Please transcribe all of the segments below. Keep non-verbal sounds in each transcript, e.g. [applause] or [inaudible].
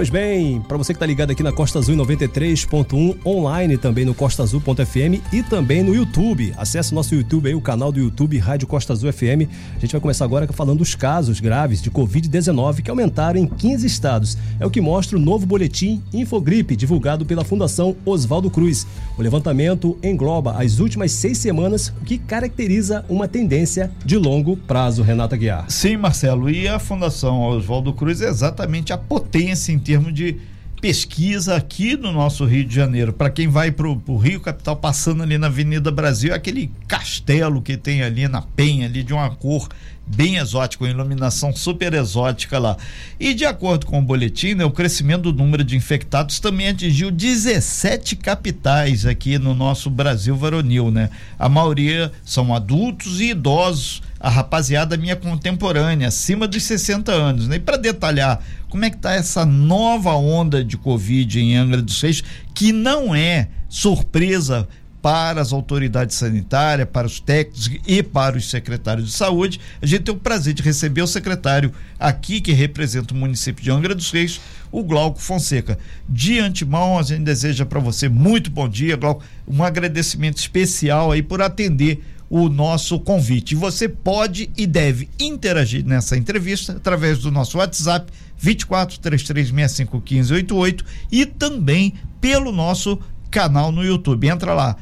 Pois bem, para você que está ligado aqui na Costa Azul 93.1, online também no costaazul.fm e também no YouTube. Acesse o nosso YouTube aí, o canal do YouTube Rádio Costa Azul FM. A gente vai começar agora falando dos casos graves de Covid-19 que aumentaram em 15 estados. É o que mostra o novo boletim Infogripe, divulgado pela Fundação Oswaldo Cruz. O levantamento engloba as últimas seis semanas, o que caracteriza uma tendência de longo prazo, Renata Guiar. Sim, Marcelo, e a Fundação Oswaldo Cruz é exatamente a potência em termos de pesquisa aqui no nosso Rio de Janeiro. Para quem vai para o Rio Capital, passando ali na Avenida Brasil, aquele castelo que tem ali na Penha, ali de uma cor bem exótica, uma iluminação super exótica lá. E de acordo com o boletim, né, o crescimento do número de infectados também atingiu 17 capitais aqui no nosso Brasil varonil, né? A maioria são adultos e idosos a rapaziada minha contemporânea, acima dos 60 anos. Né? Para detalhar como é que está essa nova onda de Covid em Angra dos Reis, que não é surpresa para as autoridades sanitárias, para os técnicos e para os secretários de saúde. A gente tem o prazer de receber o secretário aqui, que representa o município de Angra dos Reis, o Glauco Fonseca. De antemão, a gente deseja para você muito bom dia, Glauco, um agradecimento especial aí por atender o nosso convite. Você pode e deve interagir nessa entrevista através do nosso WhatsApp 24 3365 1588 e também pelo nosso canal no YouTube. Entra lá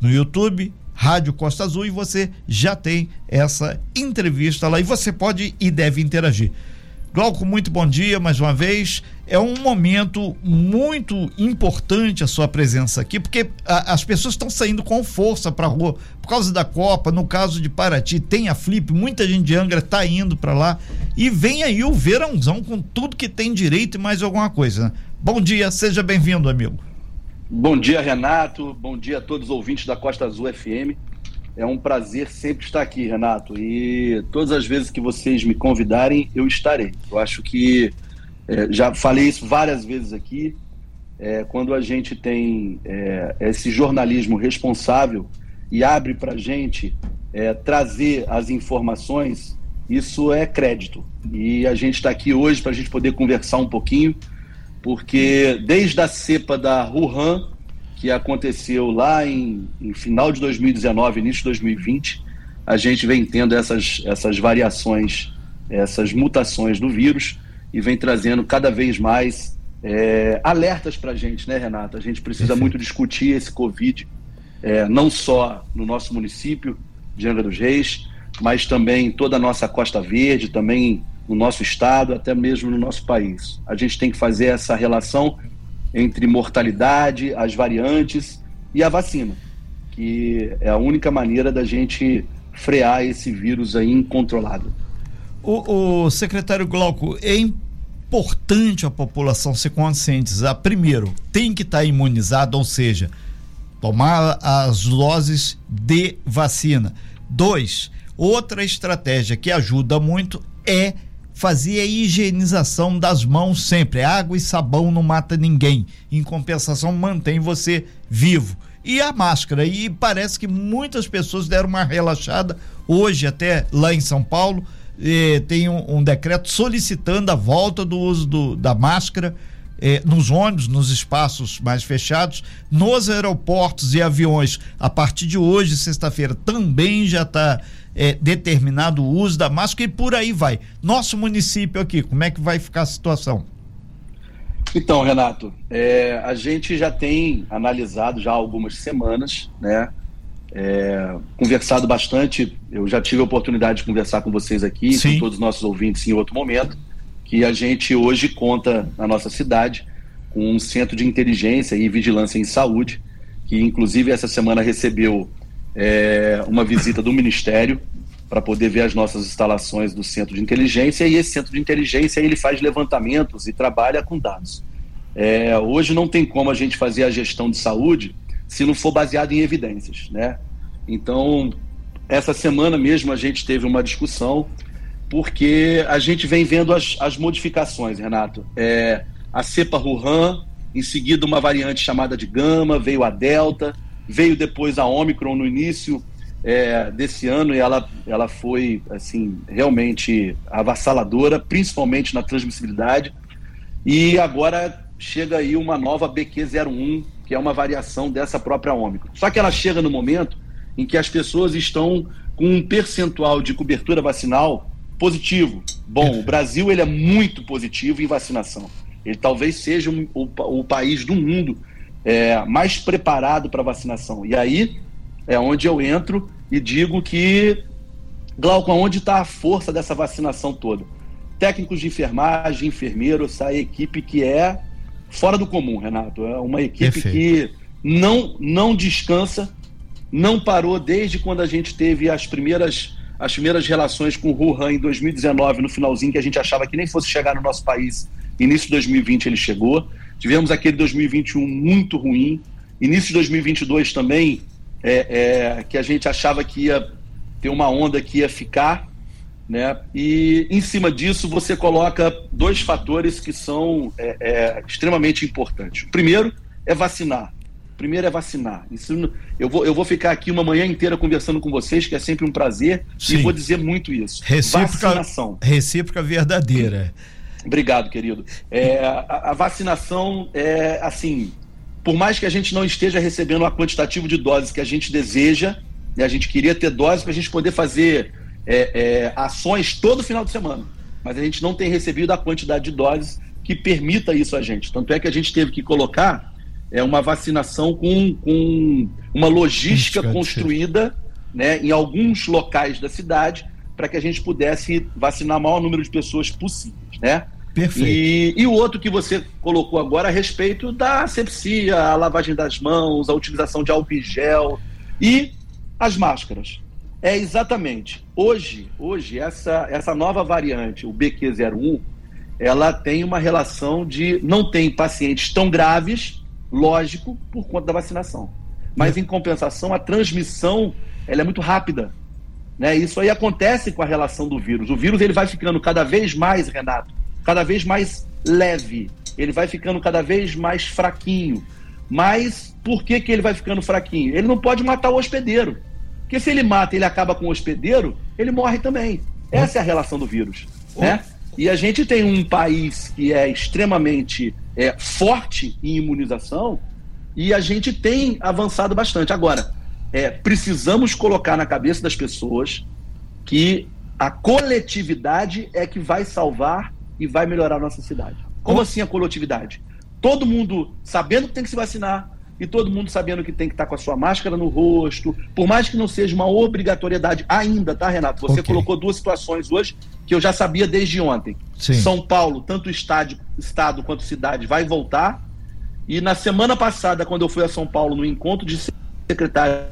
no YouTube, Rádio Costa Azul e você já tem essa entrevista lá e você pode e deve interagir. Glauco, muito bom dia mais uma vez. É um momento muito importante a sua presença aqui, porque a, as pessoas estão saindo com força para a rua por causa da Copa. No caso de Paraty, tem a Flip, muita gente de Angra está indo para lá. E vem aí o verãozão com tudo que tem direito e mais alguma coisa. Né? Bom dia, seja bem-vindo, amigo. Bom dia, Renato. Bom dia a todos os ouvintes da Costa Azul FM. É um prazer sempre estar aqui, Renato. E todas as vezes que vocês me convidarem, eu estarei. Eu acho que é, já falei isso várias vezes aqui. É, quando a gente tem é, esse jornalismo responsável e abre para a gente é, trazer as informações, isso é crédito. E a gente está aqui hoje para a gente poder conversar um pouquinho, porque desde a cepa da Wuhan que aconteceu lá em, em, final de 2019, início de 2020, a gente vem tendo essas, essas variações, essas mutações do vírus e vem trazendo cada vez mais é, alertas para a gente, né, Renata? A gente precisa muito discutir esse Covid, é, não só no nosso município de Angra dos Reis, mas também em toda a nossa Costa Verde, também no nosso estado, até mesmo no nosso país. A gente tem que fazer essa relação entre mortalidade, as variantes e a vacina, que é a única maneira da gente frear esse vírus aí incontrolável. O, o secretário Glauco, é importante a população se conscientizar. Primeiro, tem que estar tá imunizado, ou seja, tomar as doses de vacina. Dois, outra estratégia que ajuda muito é fazer a higienização das mãos sempre. Água e sabão não mata ninguém. Em compensação, mantém você vivo. E a máscara. E parece que muitas pessoas deram uma relaxada. Hoje, até lá em São Paulo, eh, tem um, um, decreto solicitando a volta do uso do, da máscara. Eh, nos ônibus, nos espaços mais fechados, nos aeroportos e aviões, a partir de hoje, sexta-feira, também já está é, determinado o uso da máscara e por aí vai. Nosso município aqui, como é que vai ficar a situação? Então, Renato, é, a gente já tem analisado já há algumas semanas, né? É, conversado bastante. Eu já tive a oportunidade de conversar com vocês aqui, Sim. com todos os nossos ouvintes em outro momento, que a gente hoje conta na nossa cidade com um centro de inteligência e vigilância em saúde, que inclusive essa semana recebeu é, uma visita do Ministério para poder ver as nossas instalações do Centro de Inteligência e esse Centro de Inteligência ele faz levantamentos e trabalha com dados. É, hoje não tem como a gente fazer a gestão de saúde se não for baseado em evidências, né? Então, essa semana mesmo a gente teve uma discussão porque a gente vem vendo as, as modificações, Renato. É, a cepa Wuhan, em seguida uma variante chamada de Gama, veio a Delta, veio depois a Omicron no início é, desse ano e ela, ela foi assim realmente avassaladora, principalmente na transmissibilidade. E agora chega aí uma nova BQ01, que é uma variação dessa própria Ômicron. Só que ela chega no momento em que as pessoas estão com um percentual de cobertura vacinal positivo. Bom, o Brasil ele é muito positivo em vacinação. Ele talvez seja o, o, o país do mundo é, mais preparado para vacinação. E aí é onde eu entro e digo que, Glauco, onde está a força dessa vacinação toda? Técnicos de enfermagem, enfermeiros, essa equipe que é fora do comum, Renato. É uma equipe Perfeito. que não, não descansa, não parou desde quando a gente teve as primeiras, as primeiras relações com o Wuhan em 2019, no finalzinho, que a gente achava que nem fosse chegar no nosso país. Início de 2020 ele chegou. Tivemos aquele 2021 muito ruim. Início de 2022 também, é, é, que a gente achava que ia ter uma onda que ia ficar, né? E em cima disso você coloca dois fatores que são é, é extremamente importantes. O primeiro é vacinar. Primeiro é vacinar. Isso, eu, vou, eu vou ficar aqui uma manhã inteira conversando com vocês, que é sempre um prazer, Sim. e vou dizer muito isso. Recíproca, Vacinação. Recíproca verdadeira. Obrigado, querido. É, a, a, vacinação é assim, por mais que a gente não esteja recebendo a quantitativo de doses que a gente deseja, né, a gente queria ter doses para a gente poder fazer é, é, ações todo final de semana, mas a gente não tem recebido a quantidade de doses que permita isso a gente. Tanto é que a gente teve que colocar é, uma vacinação com, com uma logística construída né, em alguns locais da cidade para que a gente pudesse vacinar o maior número de pessoas possíveis, né? Perfeito. E, o outro que você colocou agora a respeito da asepsia, a lavagem das mãos, a utilização de álcool em gel e as máscaras. É exatamente. Hoje, hoje essa, essa nova variante, o BQ01, ela tem uma relação de não tem pacientes tão graves, lógico, por conta da vacinação. Mas em compensação, a transmissão ela é muito rápida. Né? Isso aí acontece com a relação do vírus. O vírus ele vai ficando cada vez mais, Renato, cada vez mais leve, ele vai ficando cada vez mais fraquinho. Mas por que, que ele vai ficando fraquinho? Ele não pode matar o hospedeiro. Porque se ele mata e ele acaba com o hospedeiro, ele morre também. Essa é a relação do vírus. Né? E a gente tem um país que é extremamente é, forte em imunização e a gente tem avançado bastante. Agora, é, precisamos colocar na cabeça das pessoas que a coletividade é que vai salvar e vai melhorar a nossa cidade. Como assim a coletividade? Todo mundo sabendo que tem que se vacinar e todo mundo sabendo que tem que estar com a sua máscara no rosto, por mais que não seja uma obrigatoriedade ainda, tá, Renato? Você okay. colocou duas situações hoje que eu já sabia desde ontem. Sim. São Paulo, tanto estádio, estado quanto cidade, vai voltar. E na semana passada, quando eu fui a São Paulo no encontro de secretário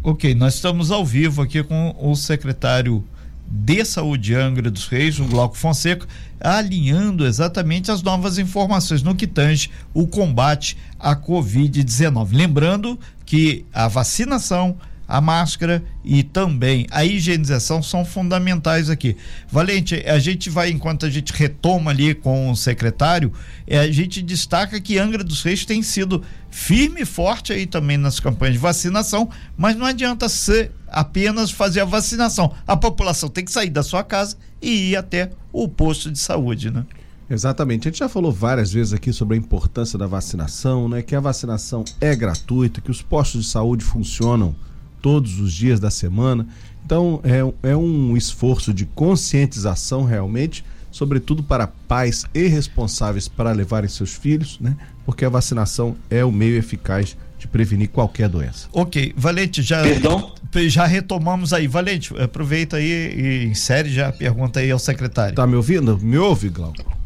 Ok, nós estamos ao vivo aqui com o secretário de Saúde Angra dos Reis, o Glauco Fonseca, alinhando exatamente as novas informações no que tange o combate à Covid-19. Lembrando que a vacinação, a máscara e também a higienização são fundamentais aqui. Valente, a gente vai, enquanto a gente retoma ali com o secretário, é, a gente destaca que Angra dos Reis tem sido firme e forte aí também nas campanhas de vacinação, mas não adianta ser apenas fazer a vacinação. A população tem que sair da sua casa e ir até o posto de saúde, né? Exatamente. A gente já falou várias vezes aqui sobre a importância da vacinação, né? Que a vacinação é gratuita, que os postos de saúde funcionam todos os dias da semana. Então, é, é um esforço de conscientização realmente, sobretudo para pais e responsáveis para levarem seus filhos, né? Porque a vacinação é o meio eficaz de prevenir qualquer doença. Ok, Valente, já, Perdão? já retomamos aí. Valente, aproveita aí e insere já a pergunta aí ao secretário. Tá me ouvindo? Me ouve, Glauco?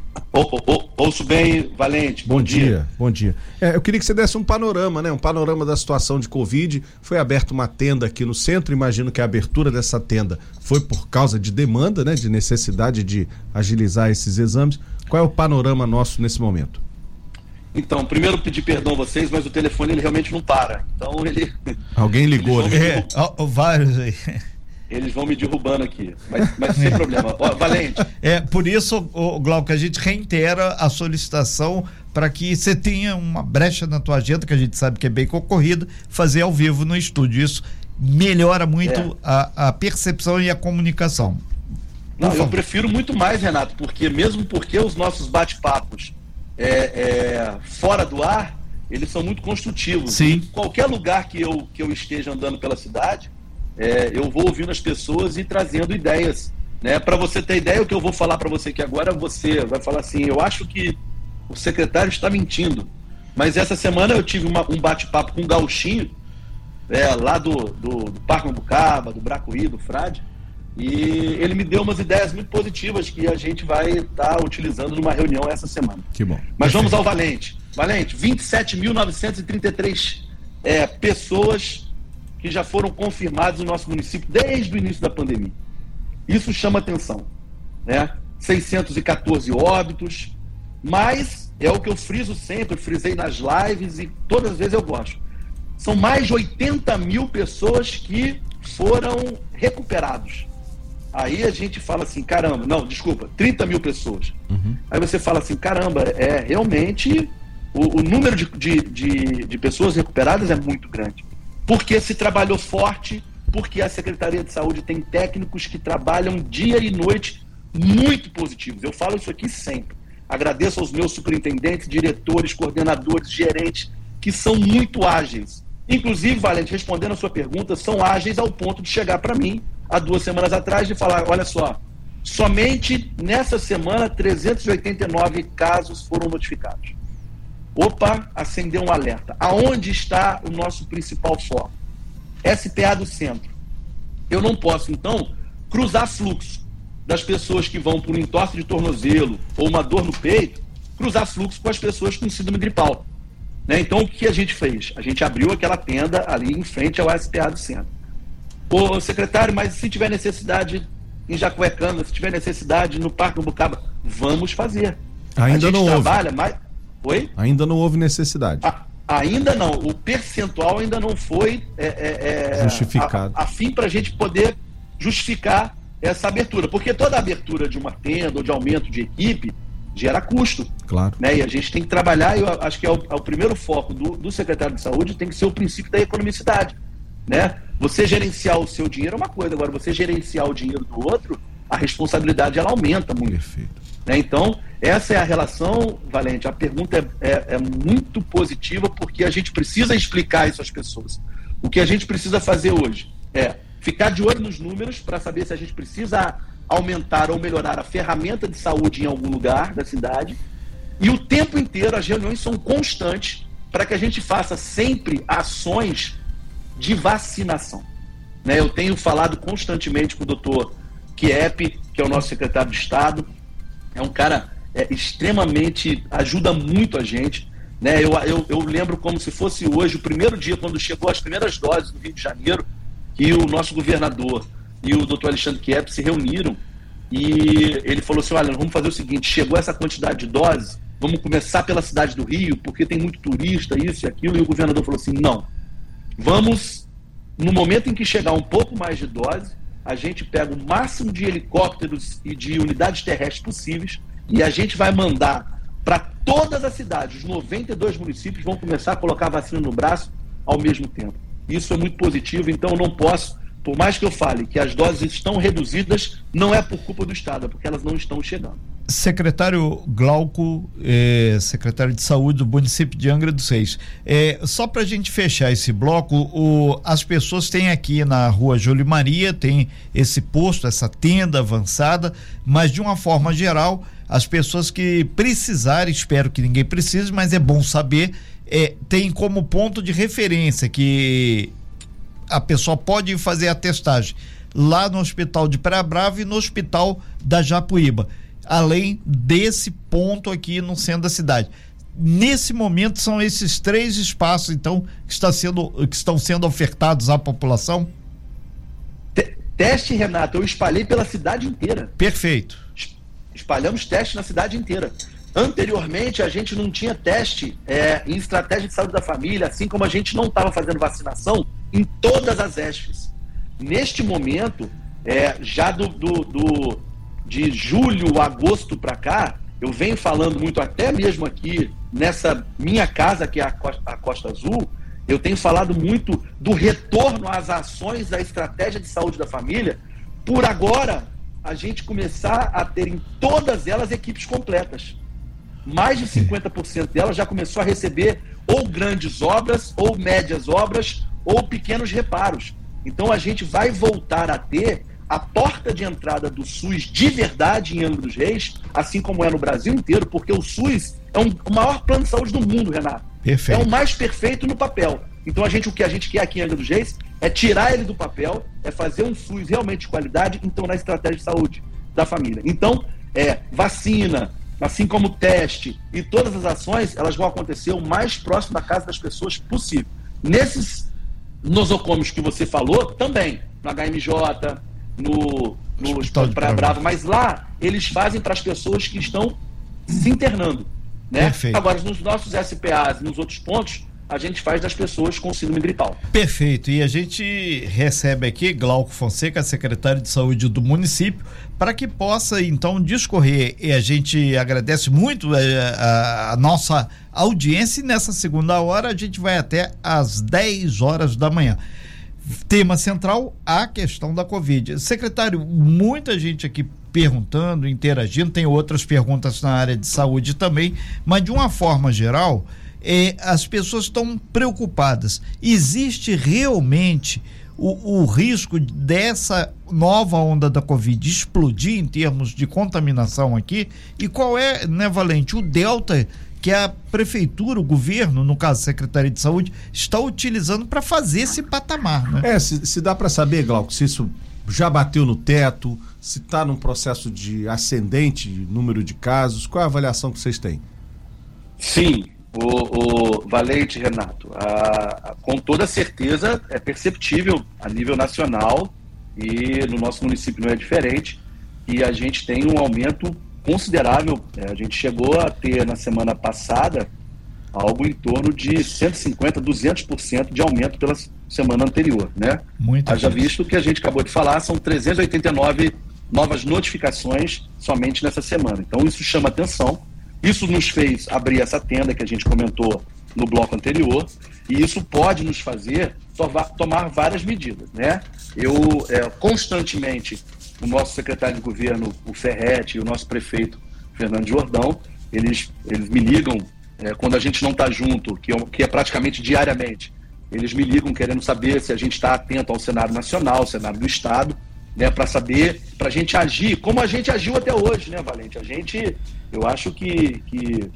Ouço bem, Valente. Bom, bom dia. dia. Bom dia. É, eu queria que você desse um panorama, né? Um panorama da situação de Covid. Foi aberta uma tenda aqui no centro. Imagino que a abertura dessa tenda foi por causa de demanda, né? De necessidade de agilizar esses exames. Qual é o panorama nosso nesse momento? Então, primeiro pedir perdão a vocês, mas o telefone ele realmente não para. Então ele. Alguém [laughs] ligou, né? É, vários aí. Eles vão me derrubando aqui, mas, mas sem problema. Ó, Valente. É, por isso, Glauco, a gente reitera a solicitação para que você tenha uma brecha na tua agenda, que a gente sabe que é bem concorrida, fazer ao vivo no estúdio. Isso melhora muito é. a, a percepção e a comunicação. Não, eu prefiro muito mais, Renato, porque mesmo porque os nossos bate-papos é, é, fora do ar, eles são muito construtivos. Sim. Em qualquer lugar que eu, que eu esteja andando pela cidade, é, eu vou ouvindo as pessoas e trazendo ideias. Né? Para você ter ideia, o que eu vou falar para você aqui agora, você vai falar assim: eu acho que o secretário está mentindo. Mas essa semana eu tive uma, um bate-papo com o Gauchinho, é, lá do, do, do Parque Mambucaba, do Bracuí, do Frade, e ele me deu umas ideias muito positivas que a gente vai estar tá utilizando numa reunião essa semana. Que bom. Mas vamos ao Valente. Valente, 27.933 é, pessoas que já foram confirmadas no nosso município desde o início da pandemia. Isso chama atenção. Né? 614 óbitos, mas é o que eu friso sempre, frisei nas lives e todas as vezes eu gosto. São mais de 80 mil pessoas que foram recuperados. Aí a gente fala assim, caramba, não, desculpa, 30 mil pessoas. Uhum. Aí você fala assim, caramba, é realmente o, o número de, de, de, de pessoas recuperadas é muito grande. Porque se trabalhou forte, porque a Secretaria de Saúde tem técnicos que trabalham dia e noite muito positivos. Eu falo isso aqui sempre. Agradeço aos meus superintendentes, diretores, coordenadores, gerentes, que são muito ágeis. Inclusive, Valente, respondendo a sua pergunta, são ágeis ao ponto de chegar para mim, há duas semanas atrás, e falar: olha só, somente nessa semana 389 casos foram notificados. Opa, acendeu um alerta. Aonde está o nosso principal foco? SPA do centro. Eu não posso, então, cruzar fluxo das pessoas que vão por um entorse de tornozelo ou uma dor no peito, cruzar fluxo com as pessoas com síndrome gripal. Né? Então, o que a gente fez? A gente abriu aquela tenda ali em frente ao SPA do centro. Ô, secretário, mas se tiver necessidade em Jacuecana, se tiver necessidade no Parque Bucaba, vamos fazer. Ainda não trabalha houve. Mais... Oi? Ainda não houve necessidade. Ainda não. O percentual ainda não foi é, é, é justificado. A, a fim para a gente poder justificar essa abertura. Porque toda abertura de uma tenda ou de aumento de equipe gera custo. Claro. Né? E a gente tem que trabalhar, e eu acho que é o, é o primeiro foco do, do, secretário de saúde, tem que ser o princípio da economicidade. Né? Você gerenciar o seu dinheiro é uma coisa, agora você gerenciar o dinheiro do outro, a responsabilidade ela aumenta muito. Perfeito. Né? Então, essa é a relação, Valente. A pergunta é, é, é, muito positiva porque a gente precisa explicar isso às pessoas. O que a gente precisa fazer hoje é ficar de olho nos números para saber se a gente precisa aumentar ou melhorar a ferramenta de saúde em algum lugar da cidade. E o tempo inteiro as reuniões são constantes para que a gente faça sempre ações de vacinação. Né? Eu tenho falado constantemente com o doutor Kiep, que é o nosso secretário de Estado, é um cara é, extremamente. ajuda muito a gente. Né? Eu, eu, eu lembro como se fosse hoje, o primeiro dia, quando chegou as primeiras doses no Rio de Janeiro, que o nosso governador e o doutor Alexandre Kiep se reuniram e ele falou assim: olha, vamos fazer o seguinte: chegou essa quantidade de doses, vamos começar pela cidade do Rio, porque tem muito turista, isso e aquilo. E o governador falou assim: não, vamos, no momento em que chegar um pouco mais de dose, a gente pega o máximo de helicópteros e de unidades terrestres possíveis e a gente vai mandar para todas as cidades, os 92 municípios vão começar a colocar a vacina no braço ao mesmo tempo. Isso é muito positivo, então eu não posso, por mais que eu fale que as doses estão reduzidas, não é por culpa do Estado, é porque elas não estão chegando. Secretário Glauco, eh, secretário de Saúde do município de Angra dos Reis. Eh, só para a gente fechar esse bloco, o, as pessoas têm aqui na rua Júlio Maria, tem esse posto, essa tenda avançada, mas de uma forma geral, as pessoas que precisarem, espero que ninguém precise, mas é bom saber, eh, tem como ponto de referência que a pessoa pode fazer a testagem lá no Hospital de Praia Brava e no Hospital da Japuíba além desse ponto aqui no centro da cidade. Nesse momento são esses três espaços, então, que, está sendo, que estão sendo ofertados à população? Teste, Renato, eu espalhei pela cidade inteira. Perfeito. Espalhamos teste na cidade inteira. Anteriormente, a gente não tinha teste é, em estratégia de saúde da família, assim como a gente não estava fazendo vacinação em todas as ESFs. Neste momento, é, já do, do, do de julho, agosto para cá, eu venho falando muito, até mesmo aqui nessa minha casa, que é a Costa, a Costa Azul, eu tenho falado muito do retorno às ações da estratégia de saúde da família, por agora a gente começar a ter em todas elas equipes completas. Mais de 50% delas já começou a receber ou grandes obras, ou médias obras, ou pequenos reparos. Então a gente vai voltar a ter a porta de entrada do SUS de verdade em Angra dos Reis, assim como é no Brasil inteiro, porque o SUS é um, o maior plano de saúde do mundo, Renato. Perfeito. É o mais perfeito no papel. Então a gente o que a gente quer aqui em Angra dos Reis é tirar ele do papel, é fazer um SUS realmente de qualidade, então na estratégia de saúde da família. Então, é vacina, assim como teste e todas as ações, elas vão acontecer o mais próximo da casa das pessoas possível. Nesses nosocômios que você falou, também, no HMJ, no, no Hospital de Praia Brava, mas lá eles fazem para as pessoas que estão se internando. Né? Agora, nos nossos SPAs, nos outros pontos, a gente faz das pessoas com síndrome gripal. Perfeito. E a gente recebe aqui Glauco Fonseca, secretário de saúde do município, para que possa então discorrer. E a gente agradece muito a, eh, a, a, nossa audiência. E nessa segunda hora a gente vai até às 10 horas da manhã. Tema central: a questão da Covid. Secretário, muita gente aqui perguntando, interagindo, tem outras perguntas na área de saúde também, mas de uma forma geral é, as pessoas estão preocupadas. Existe realmente o, o, risco dessa nova onda da Covid explodir em termos de contaminação aqui? E qual é, né, Valente, o delta que a prefeitura, o governo, no caso a Secretaria de Saúde, está utilizando para fazer esse patamar, né? É, se, se dá para saber, Glauco, se isso já bateu no teto, se está num processo de ascendente número de casos, qual é a avaliação que vocês têm? Sim, o, o Valente, Renato, a, a, com toda certeza é perceptível a nível nacional e no nosso município não é diferente. E a gente tem um aumento considerável. É, a gente chegou a ter na semana passada algo em torno de 150, 200% de aumento pela semana anterior, né? Muito Haja visto que a gente acabou de falar, são 389 novas notificações somente nessa semana. Então isso chama atenção isso nos fez abrir essa tenda que a gente comentou no bloco anterior, e isso pode nos fazer tomar várias medidas. Né? Eu, é, constantemente, o nosso secretário de governo, o Ferretti, e o nosso prefeito, Fernando Jordão, eles, eles me ligam é, quando a gente não está junto, que é, que é praticamente diariamente. Eles me ligam querendo saber se a gente está atento ao cenário nacional, ao cenário do Estado, né, para saber, para a gente agir, como a gente agiu até hoje, né, Valente? A gente, eu acho que, que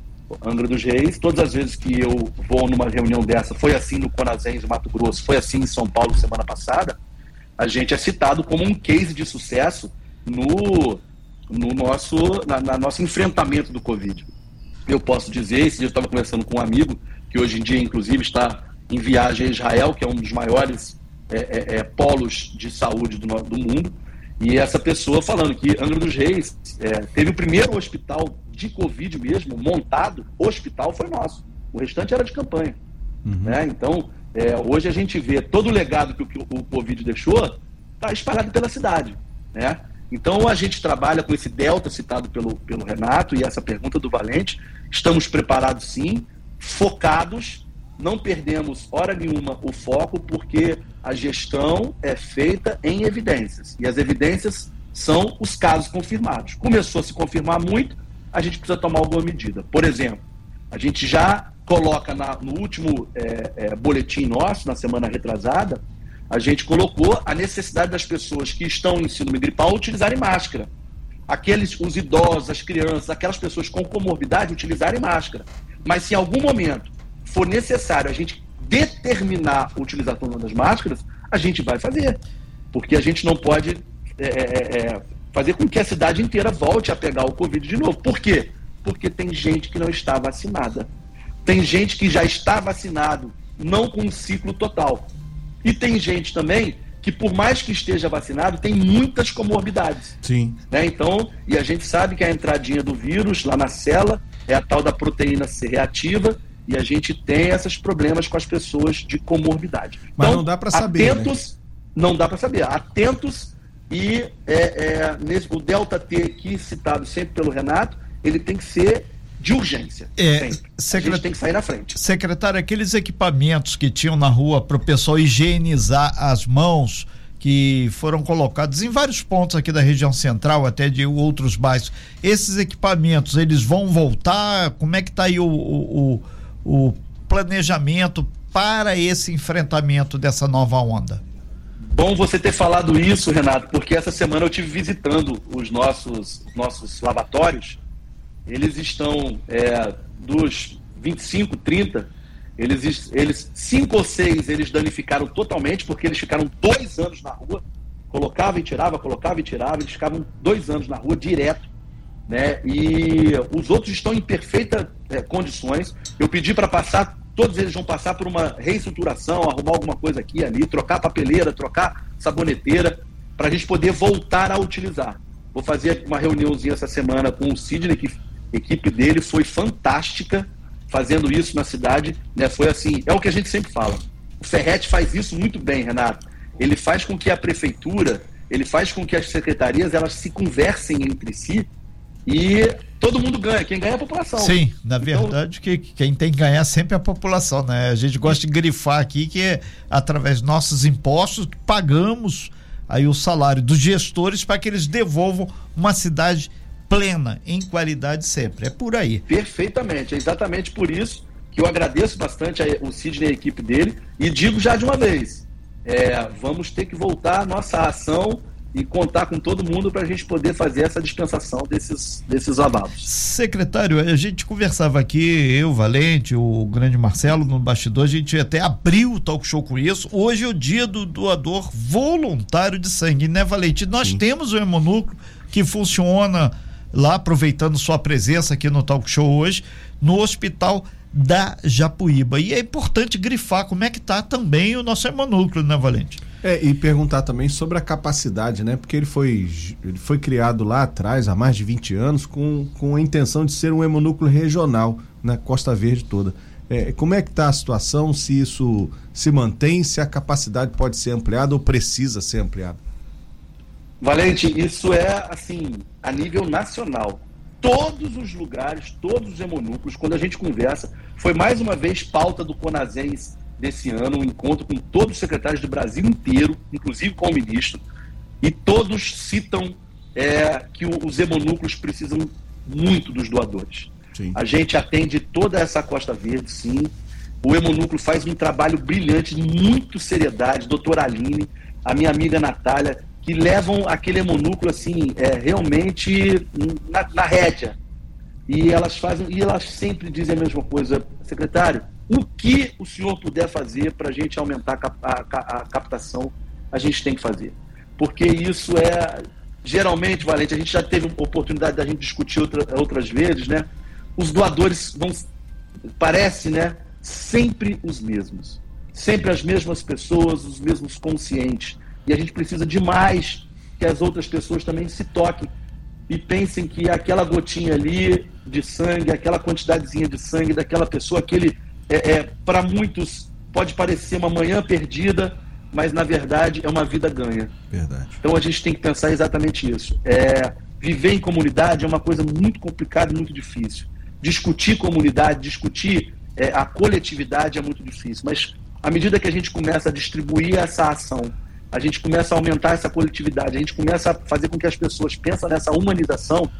Angra dos Reis, todas as vezes que eu vou numa reunião dessa, foi assim no Conazens, Mato Grosso, foi assim em São Paulo semana passada, a gente é citado como um case de sucesso no, no nosso, na, na nosso enfrentamento do Covid. Eu posso dizer, esse dia eu estava conversando com um amigo, que hoje em dia, inclusive, está em viagem a Israel, que é um dos maiores é, é, é, polos de saúde do, do, mundo. E essa pessoa falando que Angra dos Reis é, teve o primeiro hospital de Covid mesmo, montado, hospital foi nosso. O restante era de campanha. Uhum. Né? Então, é, hoje a gente vê todo o legado que o, o Covid deixou está espalhado pela cidade. Né? Então a gente trabalha com esse delta citado pelo, pelo Renato e essa pergunta do Valente. Estamos preparados sim, focados não perdemos hora nenhuma o foco, porque a gestão é feita em evidências. E as evidências são os casos confirmados. Começou a se confirmar muito, a gente precisa tomar alguma medida. Por exemplo, a gente já coloca na, no último é, é, boletim nosso, na semana retrasada, a gente colocou a necessidade das pessoas que estão em síndrome gripal utilizarem máscara. Aqueles, os idosos, as crianças, aquelas pessoas com comorbidade utilizarem máscara. Mas se em algum momento for necessário a gente determinar a utilização das máscaras, a gente vai fazer. Porque a gente não pode é, é, é, é, fazer com que a cidade inteira volte a pegar o Covid de novo. Por quê? Porque tem gente que não está vacinada. Tem gente que já está vacinado, não com um ciclo total. E tem gente também que, por mais que esteja vacinado, tem muitas comorbidades. Sim. Né? Então, e a gente sabe que a entradinha do vírus lá na cela é a tal da proteína C reativa, e a gente tem esses problemas com as pessoas de comorbidade. Mas então, não dá para saber. Né? Atentos, né? não dá para saber. Atentos e é, é, nesse, o delta T aqui citado sempre pelo Renato, ele tem que ser de urgência. É, secret... A gente tem que sair na frente. Secretário, aqueles equipamentos que tinham na rua para o pessoal higienizar as mãos, que foram colocados em vários pontos aqui da região central, até de outros bairros, esses equipamentos, eles vão voltar? Como é que está aí o, o, o planejamento para esse enfrentamento dessa nova onda? Bom você ter falado isso, Renato, porque essa semana eu tive visitando os nossos, nossos lavatórios. Eles estão é, dos 25, 30, eles, eles cinco ou seis eles danificaram totalmente, porque eles ficaram dois anos na rua, colocava e tirava, colocava e tirava, eles ficavam dois anos na rua direto. Né? E os outros estão em perfeitas é, condições. Eu pedi para passar todos eles vão passar por uma reestruturação, arrumar alguma coisa aqui ali, trocar papeleira, trocar saboneteira, para a gente poder voltar a utilizar. Vou fazer uma reuniãozinha essa semana com o Sidney, que a equipe dele foi fantástica fazendo isso na cidade. Né? Foi assim, é o que a gente sempre fala. O Ferret faz isso muito bem, Renato. Ele faz com que a prefeitura, ele faz com que as secretarias elas se conversem entre si e todo mundo ganha. Quem ganha é a população. Sim, na então, verdade, então, que quem tem que ganhar sempre é a população, né? A gente gosta de grifar aqui que é através dos nossos impostos pagamos aí o salário dos gestores para que eles devolvam uma cidade plena em qualidade sempre. É por aí. Perfeitamente, é exatamente por isso que eu agradeço bastante o Sidney e a equipe dele e digo já de uma vez, é, vamos ter que voltar a nossa ação e contar com todo mundo para a gente poder fazer essa dispensação desses, desses lavados. Secretário, a gente conversava aqui, eu, Valente, o grande Marcelo, no bastidor, a gente até abriu o talk show com isso. Hoje é o dia do doador voluntário de sangue, né, Valente? Nós Sim. temos o hemonúcleo que funciona lá, aproveitando sua presença aqui no talk show hoje, no hospital da Japuíba. E é importante grifar como é que está também o nosso hemonúcleo, né, Valente? É, e perguntar também sobre a capacidade, né? Porque ele foi, ele foi criado lá atrás, há mais de 20 anos, com, com a intenção de ser um hemonúcleo regional na Costa Verde toda. É, como é que está a situação, se isso se mantém, se a capacidade pode ser ampliada ou precisa ser ampliada? Valente, isso é assim, a nível nacional. Todos os lugares, todos os hemonúcleos, quando a gente conversa, foi mais uma vez pauta do Conazens desse ano, um encontro com todos os secretários do Brasil inteiro, inclusive com o ministro, e todos citam é, que os hemonúcleos precisam muito dos doadores. Sim. A gente atende toda essa Costa Verde, sim. O hemonúcleo faz um trabalho brilhante, muito seriedade. Doutora Aline, a minha amiga Natália, que levam aquele hemonúcleo assim, é, realmente na, na rédea. E elas fazem, e elas sempre dizem a mesma coisa, secretário, o que o senhor puder fazer para a gente aumentar a, a, a, captação, a gente tem que fazer. Porque isso é, geralmente, Valente, a gente já teve oportunidade da gente discutir outra, outras vezes, né? Os doadores vão, parece, né? Sempre os mesmos. Sempre as mesmas pessoas, os mesmos conscientes. E a gente precisa demais que as outras pessoas também se toquem e pensem que aquela gotinha ali de sangue, aquela quantidadezinha de sangue daquela pessoa, aquele é, é para muitos pode parecer uma manhã perdida, mas na verdade é uma vida ganha. Verdade. Então a gente tem que pensar exatamente isso. É, viver em comunidade é uma coisa muito complicada e muito difícil. Discutir comunidade, discutir é, a coletividade é muito difícil. Mas à medida que a gente começa a distribuir essa ação, a gente começa a aumentar essa coletividade, a gente começa a fazer com que as pessoas pensem nessa humanização,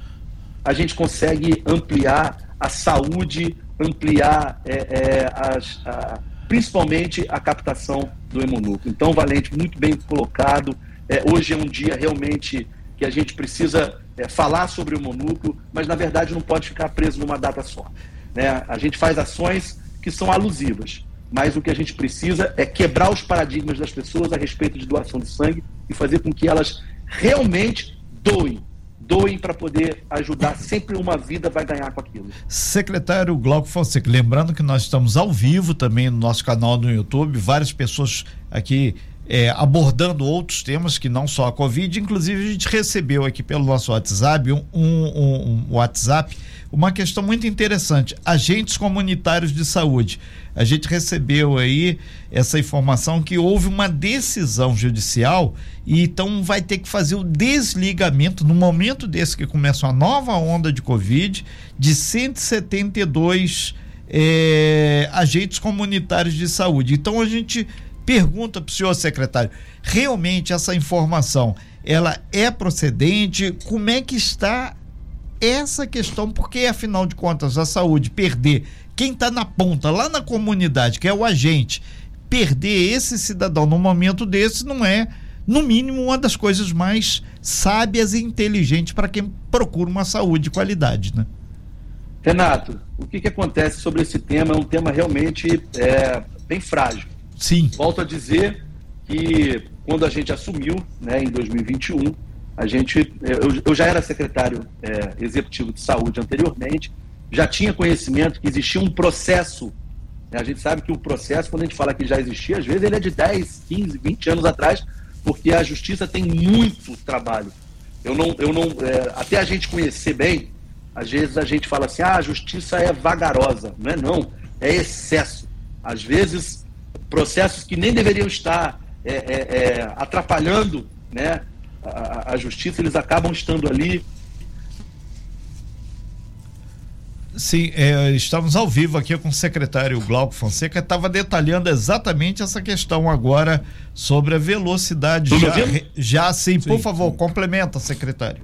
a gente consegue ampliar a saúde ampliar é, é, as, a, principalmente a captação do hemonúcleo. Então, Valente, muito bem colocado. É, hoje é um dia realmente que a gente precisa é, falar sobre o hemonúcleo, mas na verdade não pode ficar preso numa data só. Né? A gente faz ações que são alusivas, mas o que a gente precisa é quebrar os paradigmas das pessoas a respeito de doação de sangue e fazer com que elas realmente doem doem para poder ajudar. Sempre uma vida vai ganhar com aquilo. Secretário Glauco Fonseca, lembrando que nós estamos ao vivo também no nosso canal no YouTube, várias pessoas aqui é, abordando outros temas que não só a Covid. Inclusive, a gente recebeu aqui pelo nosso WhatsApp um, um, um WhatsApp uma questão muito interessante: agentes comunitários de saúde. A gente recebeu aí essa informação que houve uma decisão judicial e então vai ter que fazer o desligamento no momento desse que começa uma nova onda de Covid de 172 é, agentes comunitários de saúde. Então a gente pergunta para o senhor secretário, realmente essa informação ela é procedente? Como é que está essa questão? Porque afinal de contas a saúde perder quem está na ponta, lá na comunidade, que é o agente, perder esse cidadão num momento desse não é, no mínimo, uma das coisas mais sábias e inteligentes para quem procura uma saúde de qualidade, né? Renato, o que, que acontece sobre esse tema é um tema realmente é, bem frágil. Sim. Volto a dizer que quando a gente assumiu, né, em 2021, a gente, eu, eu já era secretário é, executivo de saúde anteriormente, já tinha conhecimento que existia um processo. Né? A gente sabe que o processo, quando a gente fala que já existia, às vezes ele é de 10, 15, 20 anos atrás, porque a justiça tem muito trabalho. Eu não, eu não, é, até a gente conhecer bem, às vezes a gente fala assim, ah, a justiça é vagarosa. Não é não, é excesso. Às vezes, processos que nem deveriam estar é, é, é atrapalhando né, a, a justiça, eles acabam estando ali Sim, é, estamos ao vivo aqui com o secretário Glauco Fonseca, estava detalhando exatamente essa questão agora sobre a velocidade. Já, já sim, sim, por favor, sim. complementa, secretário.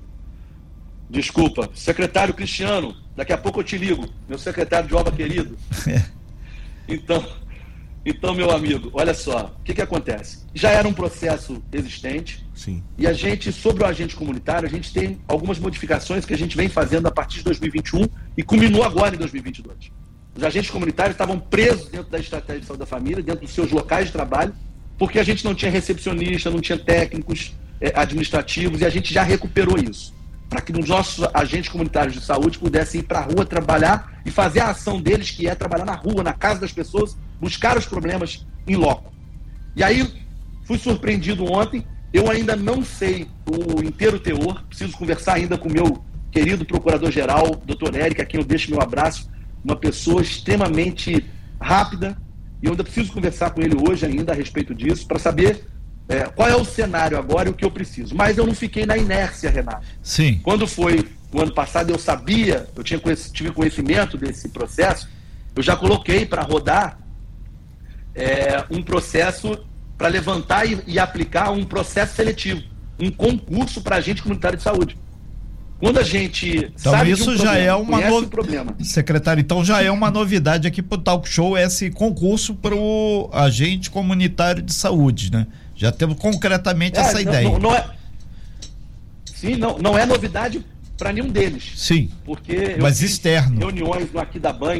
Desculpa, secretário Cristiano, daqui a pouco eu te ligo, meu secretário de obra querido. É. [laughs] Então, então, meu amigo, olha só, o que, que acontece? Já era um processo existente. Sim. E a gente, sobre o agente comunitário, a gente tem algumas modificações que a gente vem fazendo a partir de 2021 e culminou agora em 2022. Os agentes comunitários estavam presos dentro da estratégia de saúde da família, dentro dos seus locais de trabalho, porque a gente não tinha recepcionista, não tinha técnicos eh, administrativos e a gente já recuperou isso para que os nossos agentes comunitários de saúde pudessem ir para a rua trabalhar e fazer a ação deles, que é trabalhar na rua, na casa das pessoas, buscar os problemas em loco. E aí fui surpreendido ontem, eu ainda não sei o inteiro teor, preciso conversar ainda com o meu querido procurador-geral, doutor Érica, a quem eu deixo meu abraço, uma pessoa extremamente rápida, e eu ainda preciso conversar com ele hoje ainda a respeito disso, para saber é, qual é o cenário agora e o que eu preciso. Mas eu não fiquei na inércia, Renato. Sim. Quando foi o ano passado, eu sabia, eu tinha, tive conhecimento desse processo, eu já coloquei para rodar é, um processo para levantar e, e, aplicar um processo seletivo, um concurso para agente comunitário de saúde. Quando a gente então sabe isso um já problema, é uma no... problema. secretário então já é uma novidade aqui para o Talk Show esse concurso para o agente comunitário de saúde, né? Já temos concretamente é, essa não, ideia. Não, não, é... Sim, não, não é novidade para nenhum deles. Sim. Porque mas externo. Reuniões no Aqui da Ban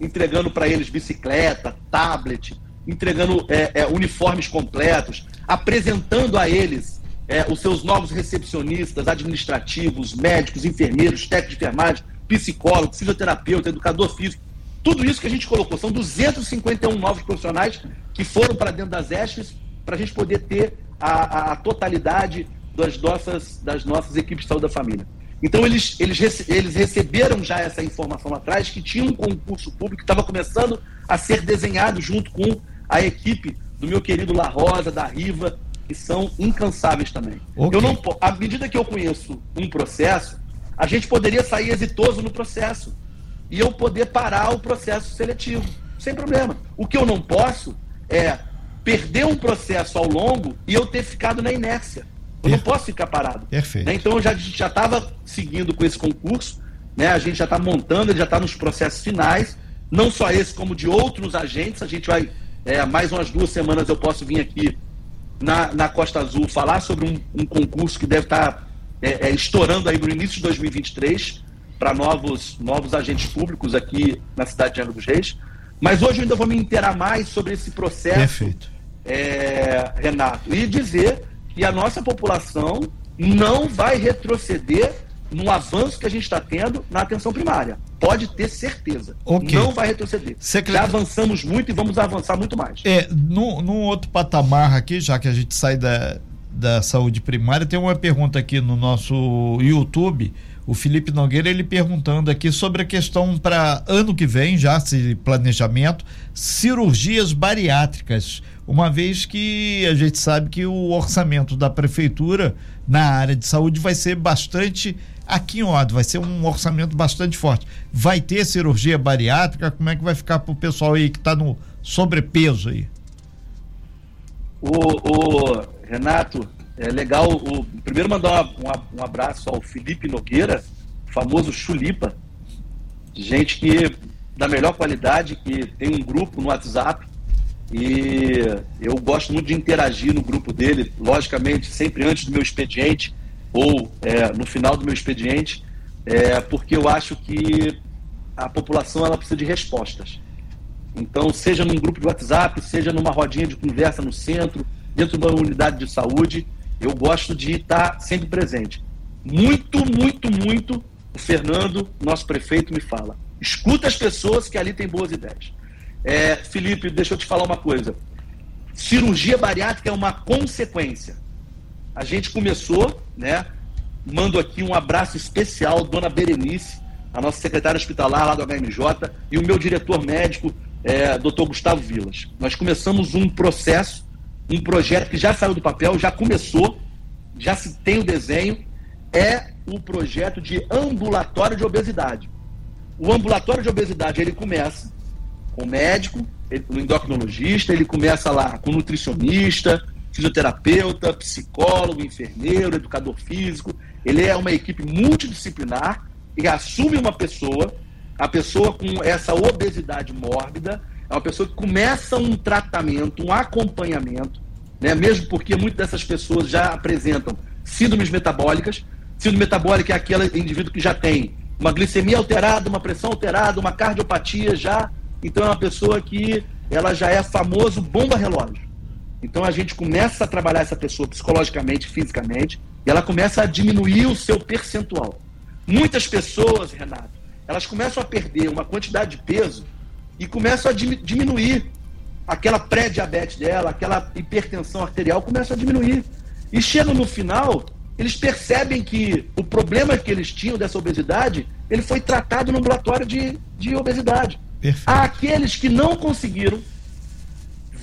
entregando para eles bicicleta, tablet, entregando é, é, uniformes completos, apresentando a eles é, os seus novos recepcionistas, administrativos, médicos, enfermeiros, técnicos de enfermagem, psicólogo, fisioterapeuta, educador físico. Tudo isso que a gente colocou. São 251 novos profissionais que foram para dentro das ESPs para a gente poder ter a, a, totalidade das nossas, das nossas equipes de saúde da família. Então, eles, eles, eles receberam já essa informação lá atrás, que tinha um concurso público que estava começando a ser desenhado junto com a equipe do meu querido La Rosa, da Riva, que são incansáveis também. Okay. Eu não, à medida que eu conheço um processo, a gente poderia sair exitoso no processo e eu poder parar o processo seletivo, sem problema. O que eu não posso é perder um processo ao longo e eu ter ficado na inércia. Eu não posso ficar parado. Perfeito. Né? Então eu já já estava seguindo com esse concurso, né? A gente já está montando, ele já está nos processos finais, não só esse como de outros agentes. A gente vai é, mais umas duas semanas eu posso vir aqui na, na Costa Azul falar sobre um, um concurso que deve estar é, é, estourando aí no início de 2023 para novos novos agentes públicos aqui na cidade de Angra dos Reis. Mas hoje eu ainda vou me inteirar mais sobre esse processo, Perfeito. É, Renato, e dizer que a nossa população não vai retroceder no avanço que a gente está tendo na atenção primária. Pode ter certeza. Ok. Não vai retroceder. Secret- Já avançamos muito e vamos avançar muito mais. É, num, num outro patamar aqui, já que a gente sai da, da saúde primária, tem uma pergunta aqui no nosso YouTube. O Felipe Nogueira, ele perguntando aqui sobre a questão para ano que vem, já esse planejamento, cirurgias bariátricas. Uma vez que a gente sabe que o orçamento da prefeitura na área de saúde vai ser bastante aquinhoado, vai ser um orçamento bastante forte. Vai ter cirurgia bariátrica? Como é que vai ficar para o pessoal aí que está no sobrepeso aí? O, o Renato, é legal. O, primeiro mandar uma- um abraço ao Felipe Nogueira, famoso Chulipa, gente que da melhor qualidade, que tem um grupo no WhatsApp e eu gosto muito de interagir no grupo dele, logicamente sempre antes do meu expediente ou é, no final do meu expediente, é, porque eu acho que a população ela precisa de respostas. Então, seja num grupo de WhatsApp, seja numa rodinha de conversa no centro, dentro de uma unidade de saúde, eu gosto de estar sempre presente. Muito, muito, muito, o Fernando, nosso prefeito, me fala. Escuta as pessoas que ali têm boas ideias. É, Felipe, deixa eu te falar uma coisa. Cirurgia bariátrica é uma consequência. A gente começou, né? Mando aqui um abraço especial, dona Berenice, a nossa secretária hospitalar lá do HMJ, e o meu diretor médico, é, doutor Gustavo Vilas. Nós começamos um processo, um projeto que já saiu do papel, já começou, já se tem o desenho, é o projeto de ambulatório de obesidade. O ambulatório de obesidade, ele começa com o médico, o endocrinologista, ele começa lá com nutricionista, fisioterapeuta, psicólogo, enfermeiro, educador físico. Ele é uma equipe multidisciplinar e assume uma pessoa, a pessoa com essa obesidade mórbida, é uma pessoa que começa um tratamento, um acompanhamento, né? mesmo porque muitas dessas pessoas já apresentam síndromes metabólicas. Síndrome metabólica é aquele indivíduo que já tem uma glicemia alterada, uma pressão alterada, uma cardiopatia já. Então é uma pessoa que ela já é famoso bomba relógio. Então a gente começa a trabalhar essa pessoa psicologicamente, fisicamente, e ela começa a diminuir o seu percentual. Muitas pessoas, Renato, elas começam a perder uma quantidade de peso e começam a dimi- diminuir aquela pré-diabetes dela, aquela hipertensão arterial começa a diminuir. E chegam no final, eles percebem que o problema que eles tinham dessa obesidade, ele foi tratado no ambulatório de, de obesidade. Perfeito. Aqueles que não conseguiram,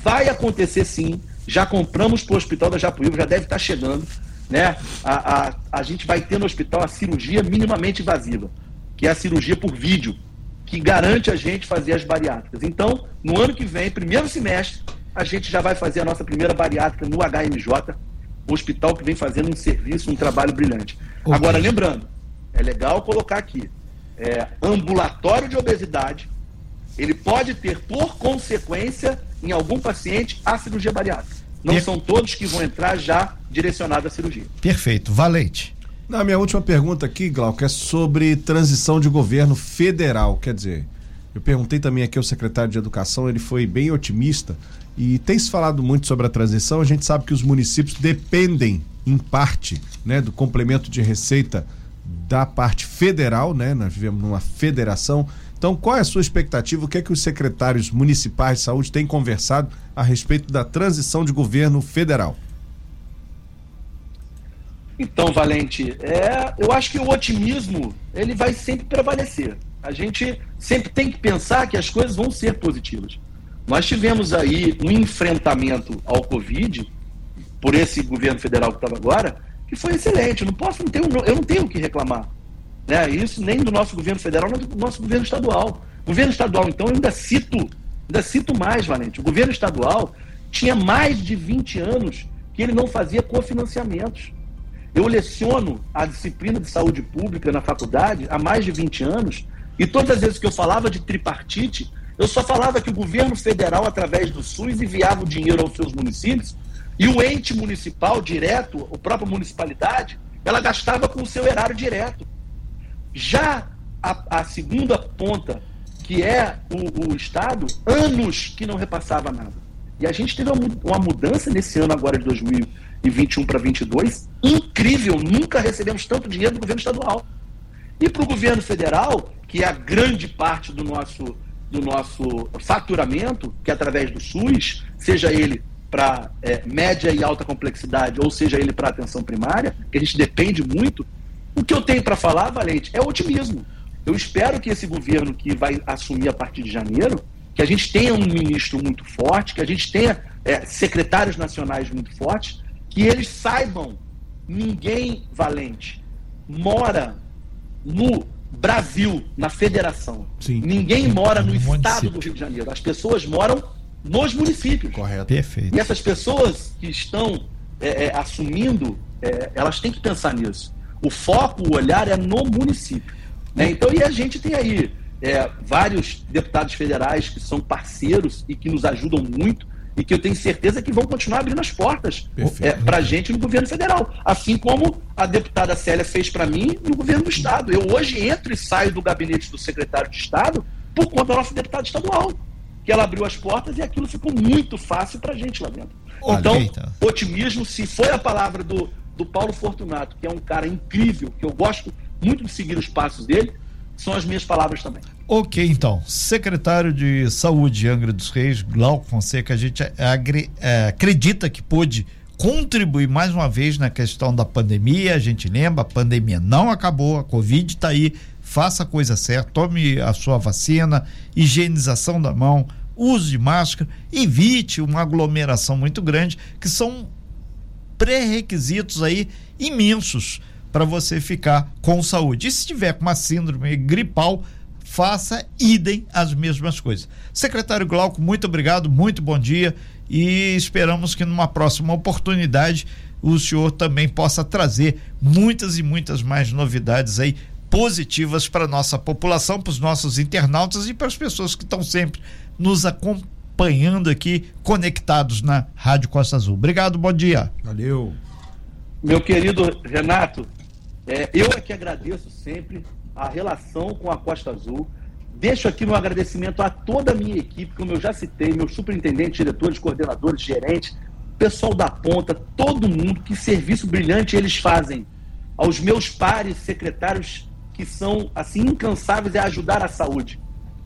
vai acontecer sim. Já compramos para o hospital da Japuíba, já deve estar chegando. Né? A, a, a gente vai ter no hospital a cirurgia minimamente invasiva, que é a cirurgia por vídeo, que garante a gente fazer as bariátricas. Então, no ano que vem, primeiro semestre, a gente já vai fazer a nossa primeira bariátrica no HMJ, o hospital que vem fazendo um serviço, um trabalho brilhante. Agora, lembrando, é legal colocar aqui, é, ambulatório de obesidade, ele pode ter, por consequência, em algum paciente, a cirurgia bariátrica. Não E- são todos que vão entrar já direcionados à cirurgia. Perfeito. Valente. Na minha última pergunta aqui, Glauco, é sobre transição de governo federal. Quer dizer, eu perguntei também aqui ao secretário de Educação, ele foi bem otimista e tem se falado muito sobre a transição. A gente sabe que os municípios dependem, em parte, né, do complemento de receita da parte federal, né? Nós vivemos numa federação. Então, qual é a sua expectativa? O que é que os secretários municipais de saúde têm conversado a respeito da transição de governo federal? Então, Valente, é, eu acho que o otimismo ele vai sempre prevalecer. A gente sempre tem que pensar que as coisas vão ser positivas. Nós tivemos aí um enfrentamento ao Covid por esse governo federal que estava agora, que foi excelente. Eu não posso, não tenho, eu não tenho o que reclamar. Né? Isso nem do nosso governo federal, nem do nosso governo estadual. Governo estadual, então, eu ainda cito, ainda cito mais, Valente. O governo estadual tinha mais de 20 anos que ele não fazia cofinanciamentos. Eu leciono a disciplina de saúde pública na faculdade há mais de 20 anos, e todas as vezes que eu falava de tripartite, eu só falava que o governo federal, através do SUS, enviava o dinheiro aos seus municípios, e o ente municipal direto, a própria municipalidade, ela gastava com o seu erário direto. Já a, a segunda ponta, que é o, o Estado, anos que não repassava nada. E a gente teve uma, mu- uma mudança nesse ano agora de 2021 para 2022 incrível. Nunca recebemos tanto dinheiro do governo estadual. E para o governo federal, que é a grande parte do nosso, do nosso faturamento, que é através do SUS, seja ele para é, média e alta complexidade, ou seja ele para atenção primária, que a gente depende muito, o que eu tenho para falar, Valente, é otimismo. Eu espero que esse governo que vai assumir a partir de janeiro, que a gente tenha um ministro muito forte, que a gente tenha é, secretários nacionais muito fortes, que eles saibam, ninguém valente mora no Brasil, na federação. Sim. Ninguém mora no, No estado município. do Rio de Janeiro. As pessoas moram nos municípios. Correto. Perfeito. E essas pessoas que estão é, é, assumindo, é, elas têm que pensar nisso. O foco, o olhar é no município. né? Então, e a gente tem aí é, vários deputados federais que são parceiros e que nos ajudam muito e que eu tenho certeza que vão continuar abrindo as portas Perfeito. para a gente no governo federal. Assim como a deputada Célia fez para mim no governo do Estado. Eu hoje entro e saio do gabinete do secretário de Estado por conta da nossa deputada estadual. Que ela abriu as portas e aquilo ficou muito fácil para a gente lá dentro. Então. otimismo, se foi a palavra do, do Paulo Fortunato, que é um cara incrível, que eu gosto muito de seguir os passos dele, são as minhas palavras também. Ok, então. Secretário de Saúde Angra dos Reis, Glauco Fonseca, a gente agre- eh, acredita que pôde contribuir mais uma vez na questão da pandemia. A gente lembra, a pandemia não acabou, a Covid está aí. Faça a coisa certa, tome a sua vacina, higienização da mão, use de máscara, evite uma aglomeração muito grande, que são pré-requisitos aí imensos para você ficar com saúde. E se tiver com uma síndrome gripal, faça idem as mesmas coisas. Secretário Glauco, muito obrigado, muito bom dia e esperamos que numa próxima oportunidade o senhor também possa trazer muitas e muitas mais novidades aí positivas para nossa população, para os nossos internautas e para as pessoas que estão sempre nos acompanhando aqui conectados na Rádio Costa Azul. Obrigado, bom dia. Valeu. Meu querido Renato, é, eu é que agradeço sempre a relação com a Costa Azul. Deixo aqui meu agradecimento a toda a minha equipe, como eu já citei, meus superintendentes, diretores, coordenadores, gerentes, pessoal da ponta, todo mundo, que serviço brilhante eles fazem. Aos meus pares, secretários, que são assim incansáveis em ajudar a saúde.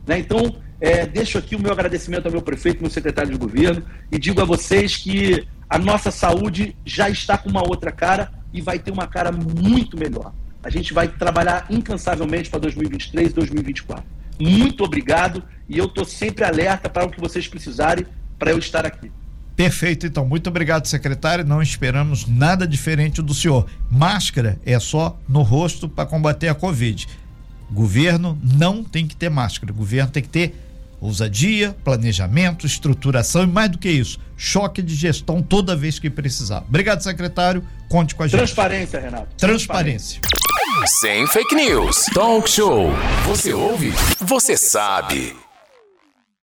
né? Então, é, deixo aqui o meu agradecimento ao meu prefeito, meu secretário de governo, e digo a vocês que a nossa saúde já está com uma outra cara e vai ter uma cara muito melhor. A gente vai trabalhar incansavelmente para 2023 e 2024. Muito obrigado e eu estou sempre alerta para o que vocês precisarem para eu estar aqui. Perfeito, então. Muito obrigado, secretário. Não esperamos nada diferente do senhor. Máscara é só no rosto para combater a Covid. Governo não tem que ter máscara. Governo tem que ter ousadia, planejamento, estruturação e mais do que isso, choque de gestão toda vez que precisar. Obrigado, secretário. Conte com a gente. Transparência, Renato. Transparência. Sem fake news. Talk show. Você ouve? Você sabe.